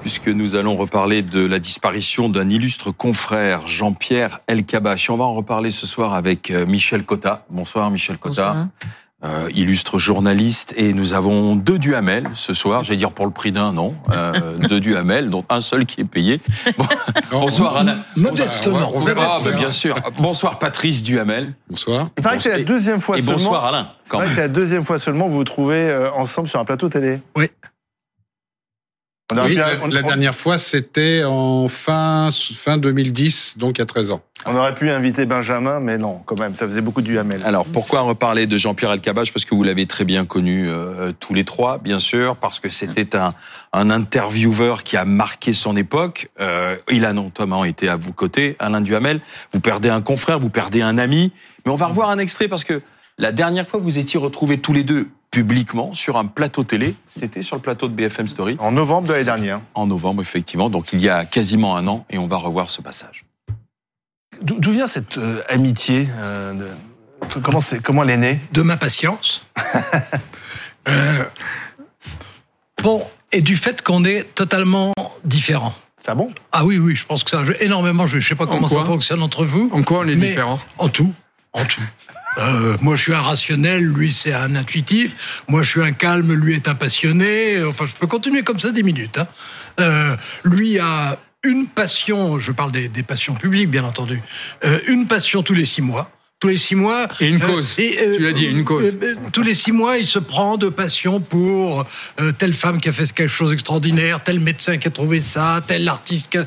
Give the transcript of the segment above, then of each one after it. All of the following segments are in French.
puisque nous allons reparler de la disparition d'un illustre confrère, Jean-Pierre Elkabach. On va en reparler ce soir avec euh, Michel Cotta. Bonsoir Michel Cotta. Euh, illustre journaliste et nous avons deux Duhamel ce soir. J'allais dire pour le prix d'un, non. Euh, deux Duhamel, dont un seul qui est payé. Bon, bonsoir Alain. Modestement. On verra, bah, bien sûr. Bonsoir Patrice Duhamel. Bonsoir. Il paraît que c'est la deuxième fois Et seulement. bonsoir Alain. C'est la deuxième fois seulement que vous vous trouvez euh, ensemble sur un plateau télé. Oui. Oui, pu- la, on- la on- dernière fois, c'était en fin, fin 2010, donc il y a 13 ans. On aurait pu inviter Benjamin, mais non, quand même, ça faisait beaucoup du Hamel. Alors pourquoi reparler de Jean-Pierre Elkabbach Parce que vous l'avez très bien connu euh, tous les trois, bien sûr, parce que c'était un, un intervieweur qui a marqué son époque. Euh, il a notamment été à vos côtés, Alain Duhamel. Vous perdez un confrère, vous perdez un ami. Mais on va revoir un extrait parce que la dernière fois vous étiez retrouvés tous les deux publiquement sur un plateau télé. C'était sur le plateau de BFM Story En novembre de l'année dernière. en novembre, effectivement. Donc il y a quasiment un an et on va revoir ce passage. D'où vient cette euh, amitié euh, de- comment, c'est- comment elle est née? De ma patience. Euh, bon, et du fait qu'on est totalement différents. Ça bon? Ah oui, oui, je pense que ça joue énormément. Je ne sais pas comment ça fonctionne entre vous. En quoi on est Mais- différents? En tout. En tout. Euh, moi, je suis un rationnel, lui, c'est un intuitif. Moi, je suis un calme, lui est un passionné. Enfin, je peux continuer comme ça des minutes. hein. Euh, lui a une passion, je parle des, des passions publiques, bien entendu, euh, une passion tous les six mois. Tous les six mois. Et une cause. Tu l'as dit, une cause. euh, tous les six mois, il se prend de passion pour euh, telle femme qui a fait quelque chose d'extraordinaire, tel médecin qui a trouvé ça, tel artiste, qui a-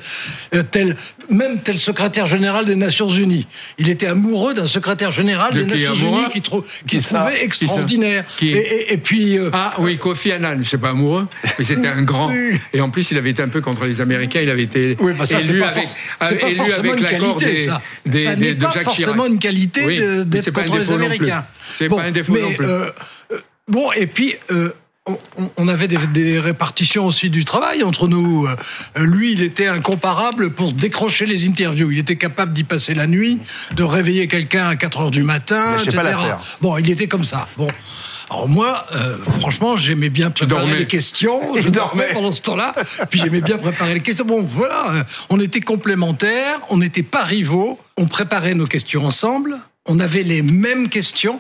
euh, tel même tel secrétaire général des Nations Unies. Il était amoureux d'un secrétaire général De des Nations Unies qui, trou- qui Qui ça trouvait extraordinaire. Qui et, et- et puis. euh, Ah oui, Kofi Annan, je sais pas amoureux, mais c'était un grand. Et en plus, il avait été un peu contre les Américains. Il avait été Oui, bah ça, élu pas, avec, élu avec une l'accord qualité, des, ça. des- ça des- de pas Jacques forcément une qualité Oui, d'être c'est pas un contre les défaut non plus. Américains. C'est pas un défaut mais, non plus. euh, euh, bon, et puis. euh, on- avait des, des répartitions aussi du travail entre nous. Lui, il était incomparable pour décrocher les interviews. Il était capable d'y passer la nuit, de réveiller quelqu'un à 4 heures du matin, etc. pas. Bon, il était comme ça. Bon. Alors moi, euh, franchement, j'aimais bien préparer les questions. Je Il dormais pendant ce temps-là. Puis j'aimais bien préparer les questions. Bon, voilà, on était complémentaires, on n'était pas rivaux. On préparait nos questions ensemble. On avait les mêmes questions.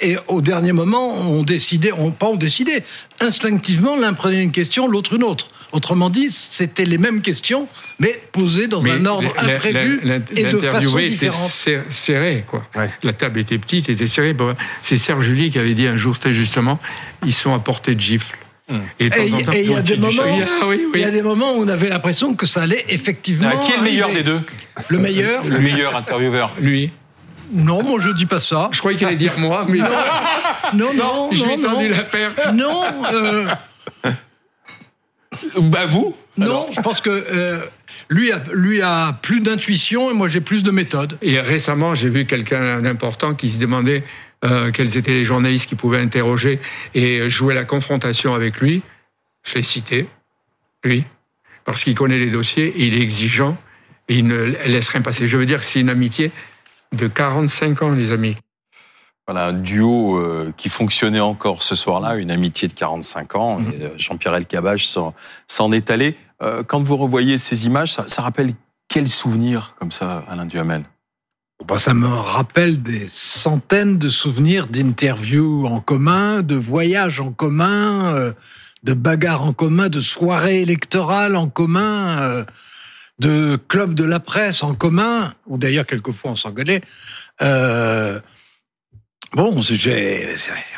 Et au dernier moment, on décidait, on, pas on décidait, instinctivement, l'un prenait une question, l'autre une autre. Autrement dit, c'était les mêmes questions, mais posées dans Mais un ordre la- la- imprévu la- et de façon était différente. ser- serré, quoi. Ouais. La table était petite, était serrée. Bon, C'est Serge Julie qui avait dit un jour très justement, ils sont à portée de gifle. Et de Et il y a des moments, oui, il y a oui. des moments où on avait l'impression que ça allait effectivement. Ah, qui est le meilleur arriver. des deux? Le meilleur Le meilleur intervieweur Lui. Non, moi je dis pas ça. Je croyais qu'il allait dire moi, mais Non, non, je lui non, ai tendu non. la paire. Non, euh, Bah vous? Non, je pense que euh, lui, a, lui a plus d'intuition et moi j'ai plus de méthode. Et récemment, j'ai vu quelqu'un d'important qui se demandait euh, quels étaient les journalistes qui pouvaient interroger et jouer la confrontation avec lui. Je l'ai cité, lui, parce qu'il connaît les dossiers, et il est exigeant et il ne laisse rien passer. Je veux dire que c'est une amitié de 45 ans, les amis. Voilà, un duo euh, qui fonctionnait encore ce soir-là, une amitié de 45 ans. et, euh, Jean-Pierre Elkabbach s'en s'en est allé. Euh, quand vous revoyez ces images, ça, ça rappelle quel souvenir comme ça, Alain Duhamel? Bah, ça me rappelle des centaines de souvenirs d'interviews en commun, de voyages en commun, euh, de bagarres en commun, de soirées électorales en commun, euh, de clubs de la presse en commun, ou d'ailleurs quelquefois on s'engueulait. Euh, bon,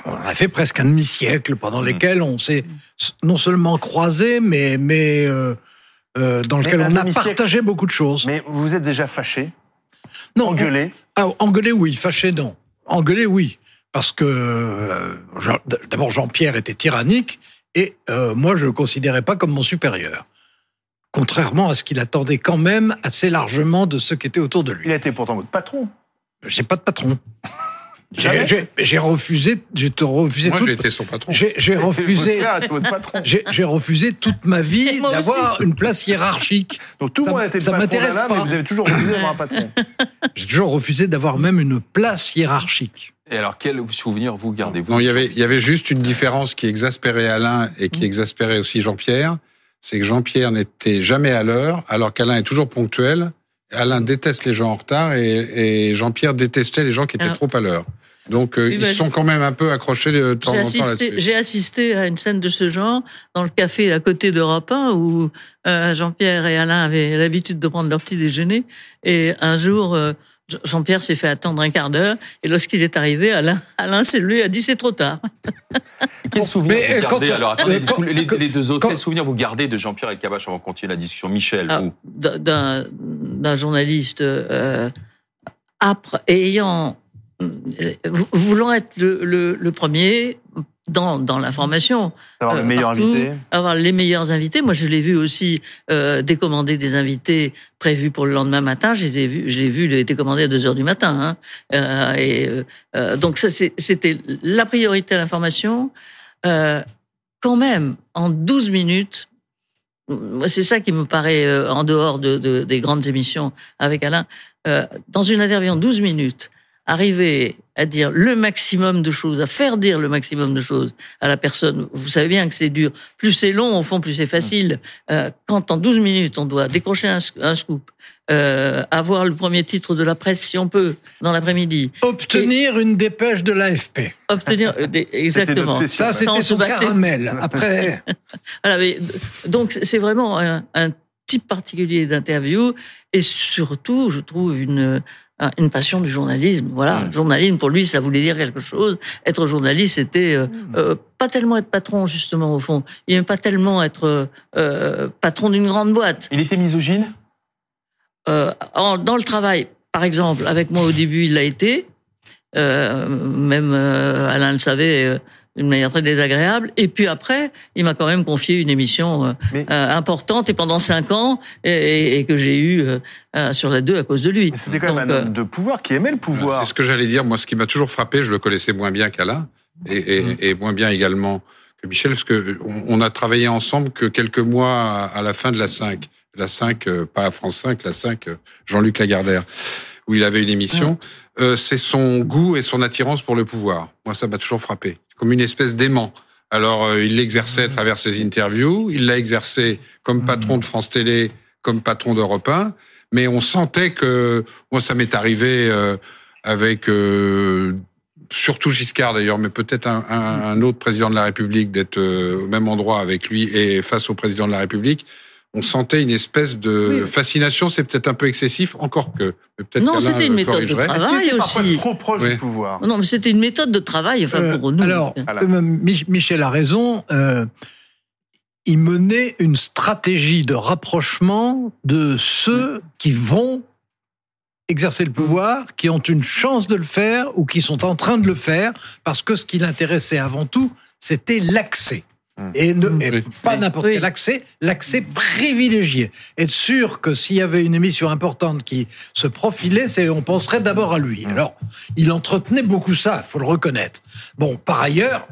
on a fait presque un demi-siècle pendant Mmh. lesquels on s'est non seulement croisés, mais, mais euh, euh, dans lequel on a partagé beaucoup de choses. Mais vous vous êtes déjà fâché, non, engueulé. ah, engueuler, oui. Fâché, non. Engueuler, oui. Parce que, euh, d'abord, Jean-Pierre était tyrannique et euh, moi, je ne le considérais pas comme mon supérieur. Contrairement à ce qu'il attendait quand même assez largement de ceux qui étaient autour de lui. Il a été pourtant votre patron. J'ai pas de patron. J'ai- refusé, j'ai refusé Moi, j'ai été son patron. j'ai refusé, était j'ai refusé toute ma vie d'avoir une place hiérarchique. Donc tout le monde a été le ça patron m'intéresse mais pas. vous avez toujours refusé d'avoir un patron. J'ai toujours refusé d'avoir même une place hiérarchique. Et alors, quel souvenir vous gardez-vous Non, il y avait, il y avait juste une différence qui exaspérait Alain et qui exaspérait aussi Jean-Pierre. C'est que Jean-Pierre n'était jamais à l'heure, alors qu'Alain est toujours ponctuel. Alain déteste les gens en retard et, et Jean-Pierre détestait les gens qui étaient Alors- trop à l'heure. Donc, euh, Oui, ils bah, sont quand même un peu accrochés de temps en temps là-dessus. j'ai assisté à une scène de ce genre dans le café à côté d'Europe 1 où euh, Jean-Pierre et Alain avaient l'habitude de prendre leur petit déjeuner. Et un jour, euh, Jean-Pierre s'est fait attendre un quart d'heure. Et lorsqu'il est arrivé, Alain, Alain levé et a dit c'est trop tard. Quel souvenir Mais, vous quand gardez Alors, attendez, quand- les, les- les deux autres, quel souvenir vous gardez de Jean-Pierre Elkabbach avant de continuer la discussion Michel, Ah, vous d'un d'un journaliste euh, âpre et ayant euh, voulant être le, le, le premier dans, dans l'information, D'avoir Euh, le meilleur partout. invité. avoir les meilleurs invités. Moi, je l'ai vu aussi euh, décommander des invités prévus pour le lendemain matin. Je les ai vus, je l'ai vu, été commandé à 2 heures du matin. Hein. Euh, et euh, euh, donc ça, c'était la priorité à l'information. Euh, quand même, en 12 minutes, c'est ça qui me paraît euh, en dehors de, de- des grandes émissions avec Alain. Euh, dans une interview en 12 minutes, arriver à dire le maximum de choses, à faire dire le maximum de choses à la personne. Vous savez bien que c'est dur. Plus c'est long, au fond, plus c'est facile. Euh, quand en 12 minutes, on doit décrocher un, sc- un scoop, euh, avoir le premier titre de la presse, si on peut, dans l'après-midi, Obtenir une dépêche de l'AFP. obtenir... euh, exactement. obsession. Ça, c'était on se son caramel. Après, Voilà, mais, donc c'est vraiment un, un type particulier d'interview et surtout, je trouve une un- une passion du journalisme. Voilà, Mm. journalisme pour lui, ça voulait dire quelque chose. Être journaliste, c'était euh, euh, pas tellement être patron justement au fond. Il n'aimait pas tellement être euh, patron d'une grande boîte. Il était misogyne? Euh, en- dans le travail, par exemple, avec moi au début, il l'a été. Euh, même euh, Alain le savait euh, d'une manière très désagréable. Et puis après, il m'a quand même confié une émission euh, Mais- euh, importante et pendant cinq ans et, et- et que j'ai eu euh, sur la deux à cause de lui. C'était quand même Donc, un homme de pouvoir qui aimait le pouvoir. C'est ce que j'allais dire. Moi, ce qui m'a toujours frappé, je le connaissais moins bien qu'Alain et, et, et moins bien également que Michel, parce que on, on a travaillé ensemble que quelques mois à, à la fin de la 5. La 5, euh, pas à France 5, la 5, euh, Jean-Luc Lagardère, où il avait une émission. Euh, c'est son goût et son attirance pour le pouvoir. Moi, ça m'a toujours frappé. Comme une espèce d'aimant. Alors, euh, il l'exerçait à travers ses interviews, il l'a exercé comme patron de France Télé, comme patron d'Europe 1, mais on sentait que, moi, ça m'est arrivé euh, avec euh, surtout Giscard d'ailleurs, mais peut-être un, un, un autre président de la République d'être euh, au même endroit avec lui et face au président de la République. On sentait une espèce de Oui. fascination, c'est peut-être un peu excessif, encore que. mais peut-être Non, c'était une méthode de travail. Aussi. trop proche Oui. du pouvoir Non, mais c'était une méthode de travail, enfin Euh, pour nous. alors, Voilà. euh, Mich- Michel a raison. euh, il menait une stratégie de rapprochement de ceux qui vont exercer le pouvoir, qui ont une chance de le faire ou qui sont en train de le faire, parce que ce qui l'intéressait avant tout, c'était l'accès. Mm. Et, ne- et Oui. pas n'importe Oui. quel accès, l'accès privilégié. Être sûr que s'il y avait une émission importante qui se profilait, c'est on penserait d'abord à lui. Alors, il entretenait beaucoup ça, il faut le reconnaître. Bon, par ailleurs,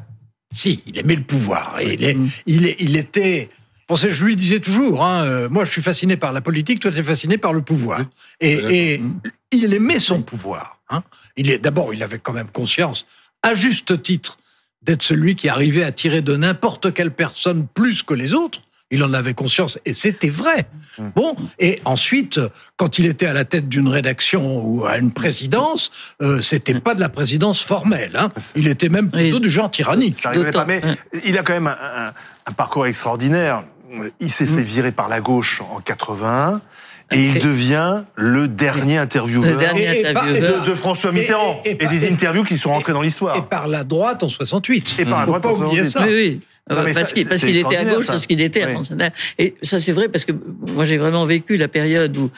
si, il aimait le pouvoir. Et il, est, il, est- il était. Je lui disais toujours, hein, euh, moi je suis fasciné par la politique, toi tu es fasciné par le pouvoir. Oui. Et, il aimait son pouvoir. Hein. Il est d'abord, il avait quand même conscience, à juste titre, d'être celui qui arrivait à tirer de n'importe quelle personne plus que les autres. Il en avait conscience et c'était vrai. Mm. Bon, et ensuite, quand il était à la tête d'une rédaction ou à une présidence, euh, c'était pas de la présidence formelle. Hein. Il était même plutôt Oui. du genre tyrannique. Ça pas, mais il a quand même un, un- un parcours extraordinaire. Il s'est Mm. fait virer par la gauche en 81 et il devient le dernier intervieweur Le dernier Et- et pas- intervieweur. de, de François Mitterrand Et- et, et- et- des et- interviews qui sont rentrées dans Et l'histoire. par la droite en 68. Et par la droite pas en oublier 68. ça. Oui, oui. Non, parce ça, qu'il parce était à gauche ça. de ce qu'il était à Oui. Et ça, c'est vrai parce que moi, j'ai vraiment vécu la période où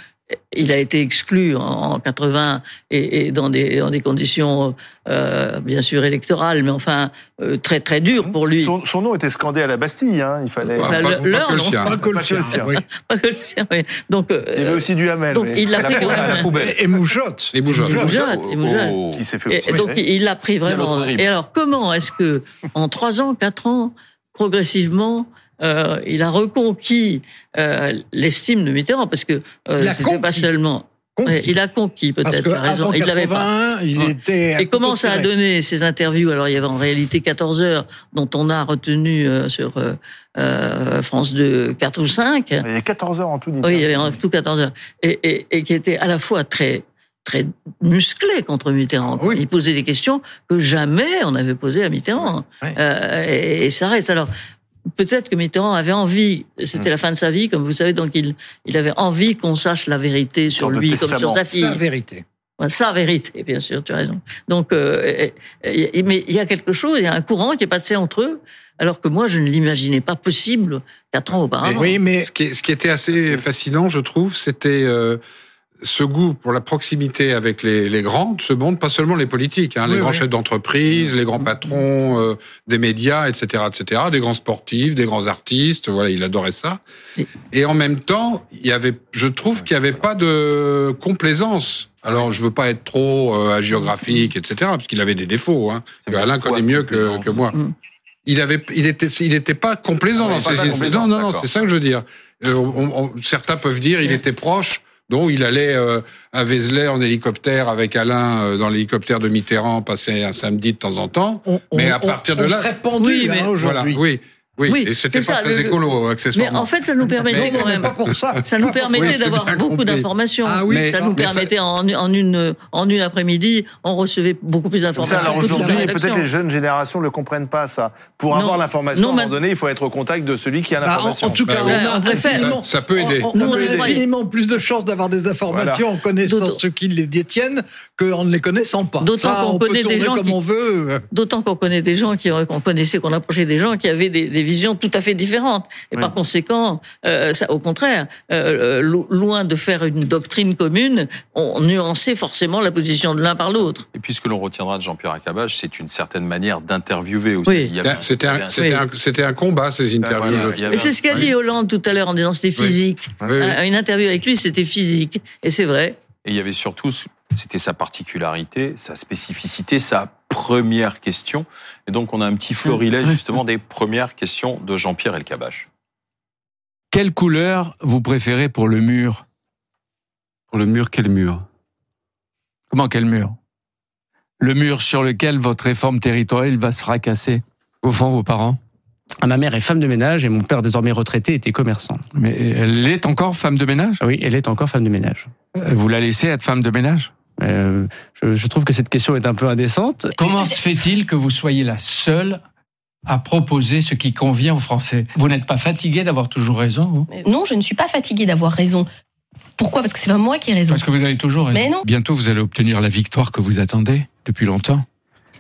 il a été exclu en, en 80 et, et dans des dans des conditions euh, bien sûr électorales, mais enfin euh, très très dures pour lui. Son, son nom était scandé à la Bastille, hein, il fallait. Enfin, pas- le- pas leur, que le non. sien. Pas que le Pas que le sien, sien. oui. Pas que le sien, oui. Donc, euh, Il y avait aussi du Hamel. donc mais- il l'a pris vraiment. poubelle. Et, et Moujotte. Et Moujotte. Moujotte, et Moujotte. Oh. qui s'est fait Et, aussi. et donc il l'a pris vraiment. Et alors comment est-ce que en trois ans, quatre ans, progressivement, euh, il a reconquis euh, l'estime de Mitterrand parce que euh, Il a c'était pas conquis. seulement conquis. Il a conquis peut-être. as raison. avant Il l'avait pas. 81, il Ouais. était. Et comment ça a donné ces interviews? Alors il y avait en réalité 14 heures dont on a retenu euh, sur euh, euh, France 2 4 ou 5. Il y a 14 heures en tout. Oui, il y avait en tout 14 heures. Et, et, et qui était à la fois très très musclé contre Mitterrand. Oui. Il posait des questions que jamais on avait posées à Mitterrand. Ouais. Euh, et, et ça reste. Alors peut-être que Mitterrand avait envie, c'était la fin de sa vie, comme vous savez, donc il, il avait envie qu'on sache la vérité sur lui comme sur sa fille. sa vérité. Sa vérité, bien sûr, tu as raison. Donc, euh, et- et- mais il y a quelque chose, il y a un courant qui est passé entre eux, alors que moi, je ne l'imaginais pas possible quatre ans auparavant. Oui, mais Ce qui, ce qui était assez fascinant, je trouve, c'était euh, ce goût pour la proximité avec les, les grands de ce monde, pas seulement les politiques, hein, les grands oui. chefs d'entreprise, les grands patrons euh, des médias, etc., etc., des grands sportifs, des grands artistes. Voilà, il adorait ça. Et- en même temps, il y avait, je trouve qu'il n'y avait pas de complaisance. Alors, je veux pas être trop euh, hagiographique, etc., parce qu'il avait des défauts. Hein. Alain connaît mieux que, que moi. Mm. Il avait, il était, il était pas complaisant Ah, dans ses Non, non, non, c'est ça que je veux dire. Euh, on- on- certains peuvent dire il était proche. Donc il allait euh, à Vézelay en hélicoptère avec Alain euh, dans l'hélicoptère de Mitterrand passer un samedi de temps en temps. on, Mais on- à partir on de là- serait pendu Oui, mais- hein, Voilà, aujourd'hui. oui, oui, Oui, et c'était pas ça, très le- écolo Mais accessoirement. en fait, ça nous permettait Mais- quand même. Pas pour ça. Ça nous permettait Oui, d'avoir beaucoup d'informations. Ah oui, Mais- ça nous mais ça- permettait en, en une en une après-midi, on recevait beaucoup plus Ça, d'informations. alors aujourd'hui, peut-être les jeunes générations ne comprennent pas ça. Pour Non. avoir l'information, à un moment mais- donné, il faut être au contact de celui qui a Bah, en, l'information. en tout cas, Bah on a On infiniment- Ça- ça peut aider. On, on Nous, on a infiniment plus de chances d'avoir des informations en connaissant ceux qui les détiennent qu'en ne les connaissant pas. D'autant Ça, qu'on connaît des gens comme qui- on veut. D'autant qu'on connaît des gens qui qu'on connaissait, qu'on approchait des gens qui avaient des, des visions tout à fait différentes. Et Oui. par conséquent, euh, ça, au contraire, euh, lo- loin de faire une doctrine commune, on nuançait forcément la position de l'un par l'autre. Et puis ce que l'on retiendra de Jean-Pierre Acabage, c'est une certaine manière d'interviewer aussi. Oui. C'était un, combat ces interviews. Voilà, Mais c'est ce qu'a dit Hollande tout à l'heure en disant c'était physique. Oui, oui. Euh, Une interview avec lui, c'était physique. Et c'est vrai. Et il y avait surtout, c'était sa particularité, sa spécificité, sa première question. Et donc, on a un petit florilège, justement, des premières questions de Jean-Pierre Elkabach. Quelle couleur vous préférez pour le mur? Pour le mur, quel mur? Comment quel mur? Le mur sur lequel votre réforme territoriale va se fracasser. Au fond, vos parents? Ah, Ma mère est femme de ménage et mon père, désormais retraité, était commerçant. Mais elle est encore femme de ménage? Ah Oui, elle est encore femme de ménage. Euh, Vous la laissez être femme de ménage? Euh, je, je trouve que cette question est un peu indécente. Comment se fait-il que vous soyez la seule à proposer ce qui convient aux Français? Vous n'êtes pas fatigué d'avoir toujours raison vous? Non, je ne suis pas fatiguée d'avoir raison. Pourquoi? Parce que c'est pas moi qui ai raison. Parce que vous avez toujours raison. Mais non. Bientôt, vous allez obtenir la victoire que vous attendez depuis longtemps.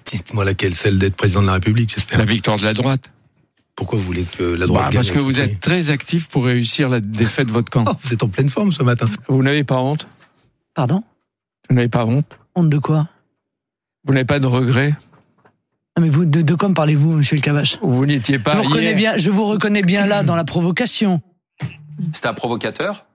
Dites-moi laquelle, celle d'être président de la République, j'espère. La victoire de la droite. Pourquoi vous voulez que la droite Bah, gagne parce que vous êtes très actif pour réussir la défaite de votre camp. Oh, vous êtes en pleine forme ce matin. Vous n'avez pas honte? Pardon? Vous n'avez pas honte? Honte de quoi? Vous n'avez pas de regrets? Non, mais vous, de, de quoi me parlez-vous, monsieur le Cavache Vous n'étiez pas je, vous reconnais bien, je vous reconnais bien là, dans la provocation. C'était un provocateur?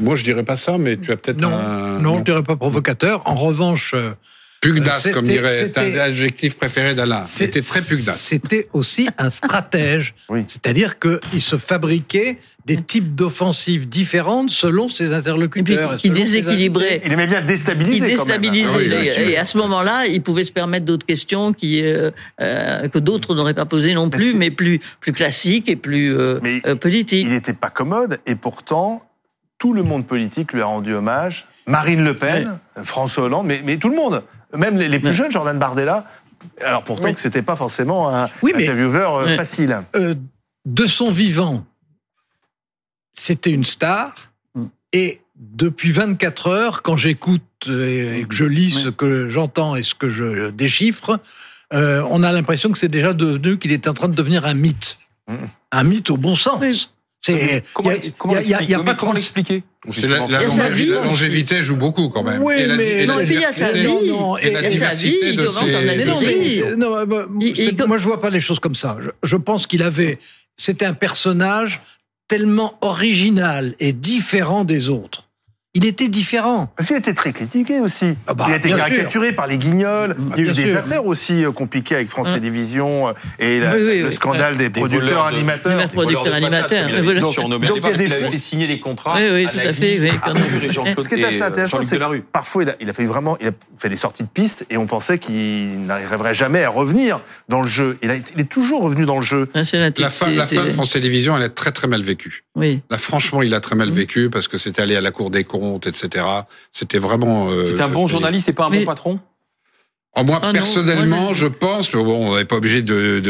Moi, je dirais pas ça, mais tu as peut-être Non, un non, je dirais pas provocateur. En revanche, euh, pugnace, C'était- comme dirait. C'est c'était- un adjectif préféré d'Alain. c'est- C'était très pugnace. C'était aussi un stratège. Oui. C'est-à-dire qu'il se fabriquait des types d'offensives différentes selon ses Et puis, interlocuteurs. qui déséquilibrait. Il aimait bien Il déstabiliser quand même. déstabilisait. Ah oui, et à ce moment-là, il pouvait se permettre d'autres questions qui euh, euh, que d'autres n'auraient pas posées non plus, mais plus plus classiques et plus euh, Mais euh, politiques. il n'était pas commode et pourtant tout le monde politique lui a rendu hommage. Marine Le Pen, François Hollande, mais, mais tout le monde, même les, les plus Ouais. jeunes, Jordan Bardella. Alors pourtant Oui. que c'était pas forcément un Oui, mais- intervieweur euh, facile. Euh, de son vivant, c'était une star. Mm. Et depuis 24 heures, quand j'écoute euh, et que je lis ce que j'entends et ce que je déchiffre, euh, on a l'impression que c'est déjà devenu qu'il est en train de devenir un mythe. Mm. Un mythe au bon sens. C'est, Comment il y a- l'ex- comment il y a- il y a- il y a l'expliquer pas Comment 36 l'expliquer la, la, la aussi. longévité joue beaucoup quand même. Oui, et la, mais- et la Non, il y a sa vie. non, et la Et sa diversité vie, de ses- Mais non, mais, euh, non, bah, Il- c'est- il- moi je vois pas les choses comme ça. Je, je pense qu'il avait, c'était un personnage tellement original et différent des autres. Il était différent. Parce qu'il était très critiqué aussi. Ah bah, il a été caricaturé par les guignols. Ah, il y a eu des sûr. affaires aussi euh, compliquées avec France Hein. Télévisions euh, et la- Oui, oui, le scandale des, Des producteurs animateurs. Les producteurs patates, animateurs, il surnommé Donc, il a des avait fait signer des contrats. Oui, oui, à tout à fait, oui, quand- Ce qui est assez euh, intéressant, c'est que parfois il a, il a fait vraiment, il a fait des sorties de piste et on pensait qu'il n'arriverait jamais à revenir dans le jeu. Il, a- il est toujours revenu dans le jeu. Ah, la, fin de France Télévisions, elle est très très mal vécue. Oui. Là, franchement, il a très mal Mhm. vécu parce que c'était allé à la Cour des comptes, etc. C'était vraiment. euh, C'était un bon journaliste et pas un bon patron En moi, Ah non, personnellement, moi, je... pense, mais bon, on n'est pas obligé de,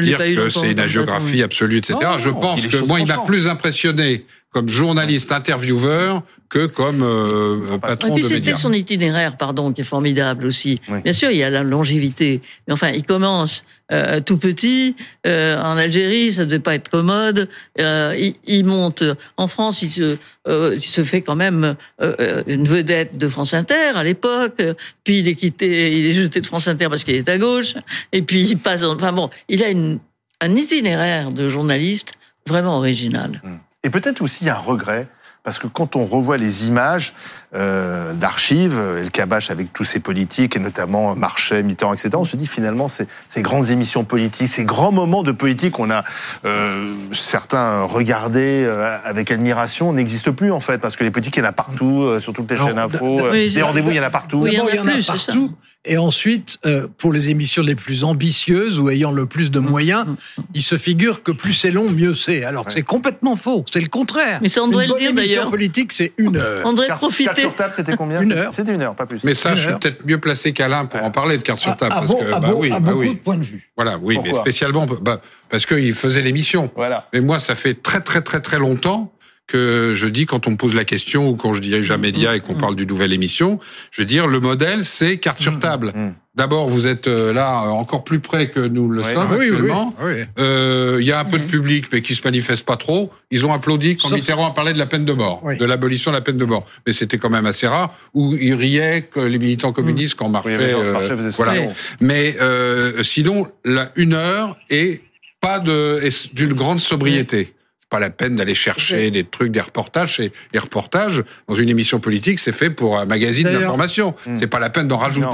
dire que c'est une agiographie absolue, etc. Non, je pense que moi, il m'a plus impressionné comme journaliste intervieweur que comme euh, patron Et puis de c'était médias. son itinéraire, pardon, qui est formidable aussi. Oui. Bien sûr, il y a la longévité. Mais enfin, il commence euh, tout petit euh, en Algérie, ça devait pas être commode. Euh, il, il monte en France, il se, euh, il se fait quand même euh, une vedette de France Inter à l'époque. Puis il est quitté, il est jeté de France Inter parce qu'il est à gauche. Et puis il passe. en- Enfin bon, il a une, un itinéraire de journaliste vraiment original. Et peut-être aussi il y a un regret. Parce que quand on revoit les images euh, d'archives, euh, El Kabash avec tous ses politiques, et notamment Marchais, Mitterrand, etc., on se dit finalement ces, ces grandes émissions politiques, ces grands moments de politique qu'on a euh, certains regardés euh, avec admiration n'existent plus en fait, parce que les politiques, il y en a partout, euh, sur toutes les Alors, chaînes info, d- euh, Oui, des c'est- rendez-vous, il y en a partout. Oui, il y en a il y en a plus, partout. Et ensuite, euh, pour les émissions les plus ambitieuses ou ayant le plus de moyens, Mm. il se figure que plus c'est long, mieux c'est. Alors que c'est complètement faux. C'est le contraire. Mais ça, on devrait Une le bonne dire, émission d'ailleurs. politique, c'est une heure. On devrait profiter. carte sur table, c'était combien Une heure. C'était une heure, pas plus. Mais ça, Une je suis peut-être mieux placé qu'Alain pour en parler de carte sur table. à parce bon- que, à bah bon- oui, à bah beaucoup oui. de points de vue. Voilà, oui, mais spécialement bah, parce qu'il faisait l'émission. Voilà. Mais moi, ça fait très très très très longtemps que je dis quand on me pose la question ou quand je dirige un média et qu'on parle d'une nouvelle émission, je veux dire le modèle c'est carte sur table. Mm. D'abord, vous êtes euh, là encore plus près que nous le Oui. sommes oui, actuellement. oui. Euh, Il y a un peu de public, mais qui se manifeste pas trop. Ils ont applaudi quand Sauf- Mitterrand a parlé de la peine de mort, Oui. de l'abolition de la peine de mort. Mais c'était quand même assez rare. Où ils riaient que les militants communistes quand marchaient. euh, voilà. Mais euh, sinon, la une heure et pas de d'une grande sobriété. C'est pas la peine d'aller chercher des trucs, des reportages. Et les reportages dans une émission politique, c'est fait pour un magazine d'information. Hmm. C'est pas la peine d'en rajouter.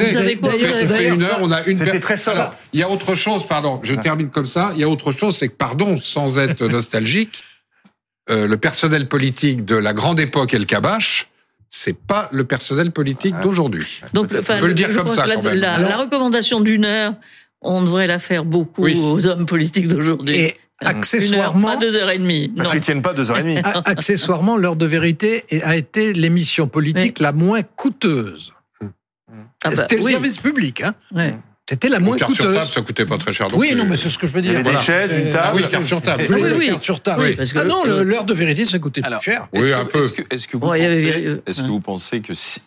On fait, fait une heure, on a une. c'était per- très simple. Il y a autre chose, pardon. Je termine comme ça. Il y a autre chose, c'est que pardon, sans être nostalgique, euh, le personnel politique de la grande époque El Kabash, c'est pas le personnel politique Ah. d'aujourd'hui. Donc, On peut le dire je comme ça, la, quand même. la- la recommandation d'une heure, on devrait la faire beaucoup Oui. aux hommes politiques d'aujourd'hui. Une heure, accessoirement, pas deux heures et demie. Parce qu'ils tiennent pas deux heures et demie. accessoirement, l'heure de vérité a été l'émission politique la moins coûteuse. Ah bah, C'était le oui. service public. Hein. Ouais. C'était la moins Carte sur coûteuse. table, ça coûtait pas très cher. non Oui, non, mais c'est ce que je veux Il y dire. avait des chaises, une Euh, table. Ah oui, carte sur table. Voulais oui, oui. carte sur table. Oui, parce que ah non, l'heure de vérité, ça coûtait Alors, plus cher. Oui, Est-ce un que- peu. Est-ce que, est-ce que vous avait- pensez, euh, est-ce que ouais. vous pensez que si,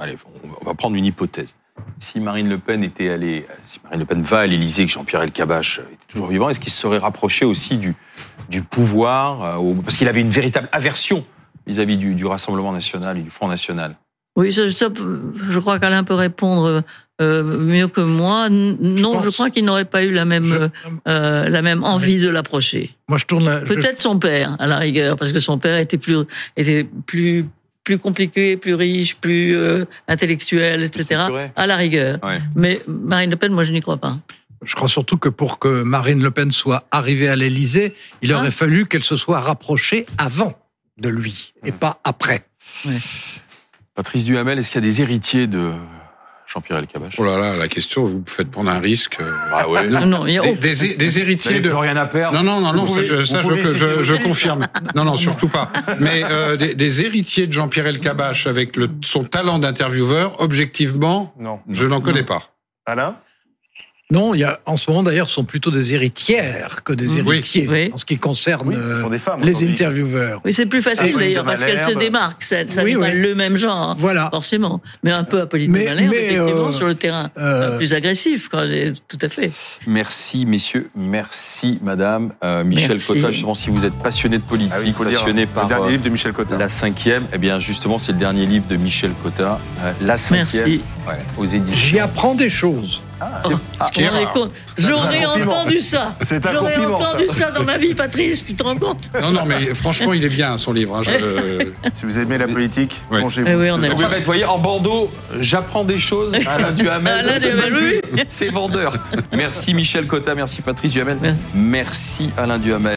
allez, on va prendre une hypothèse. Si Marine Le Pen était allée, si Marine Le Pen va à l'Élysée, que Jean-Pierre Elkabbach était toujours vivant, est-ce qu'il se serait rapproché aussi du, du pouvoir, euh, parce qu'il avait une véritable aversion vis-à-vis du, du Rassemblement national et du Front national? Oui, ça, ça, je crois qu'Alain peut répondre euh, mieux que moi. N- Non, je, crois qu'il n'aurait pas eu la même, Je- euh, euh, la même envie de l'approcher. Moi, je tourne. la- je- Peut-être son père, à la rigueur, parce que son père était plus, était plus, plus compliqué, plus riche, plus euh, intellectuel, etc. À la rigueur. Ouais. Mais Marine Le Pen, moi, je n'y crois pas. Je crois surtout que pour que Marine Le Pen soit arrivée à l'Élysée, il aurait fallu qu'elle se soit rapprochée avant de lui et pas après. Patrice Duhamel, est-ce qu'il y a des héritiers de Jean-Pierre Elkabbach Oh là là, la question, vous me faites prendre un risque. Ah ouais. Non, non, il y a Des, aucun- des- des héritiers de. plus rien à perdre. Non, non, non, non, Vous ça, pouvez- je, ça, vous je, pouvez je- citer je vos confirme. Non, non, surtout pas. Mais euh, des, des héritiers de Jean-Pierre Elkabbach avec le, son talent d'intervieweur, objectivement, Non. je n'en connais pas. Alain? Non, il y a, en ce moment d'ailleurs, ce sont plutôt des héritières que des Oui. héritiers Oui. en ce qui concerne Oui, ce euh, des femmes. les intervieweurs. Oui, c'est plus facile d'ailleurs, parce qu'elle se Malherbe. démarque. Ça, ça Oui, n'est pas le même genre, hein, Voilà. forcément. Mais un peu Apolline Mais- de Malherbe, mais, effectivement, euh, sur le terrain. euh, plus agressif, quoi, tout à fait. Merci, messieurs. Merci, madame. Euh, Michel Merci. Cotta, justement, si vous êtes passionné de politique, Ah faut passionné le par dernier euh, livre de Michel Cotta. la cinquième, eh bien, justement, c'est le dernier livre de Michel Cotta, euh, La cinquième, Merci. ouais, aux éditions. J'y apprends des choses. Oh, Ce qui est vous vous rendez rare. compte c'est J'aurais entendu ça. C'est un J'aurais ça. entendu ça. dans ma vie, Patrice. Tu te rends compte Non, non, mais franchement, il est bien, son livre. hein, je- Si vous aimez la politique, Ouais. plongez-vous. Eh oui, on fait, vous voyez, en Bordeaux, j'apprends des choses. Alain Duhamel, Alain c'est- Duhamel, oui. c'est vendeur. Merci Michel Cotta, merci Patrice Duhamel, merci Alain Duhamel.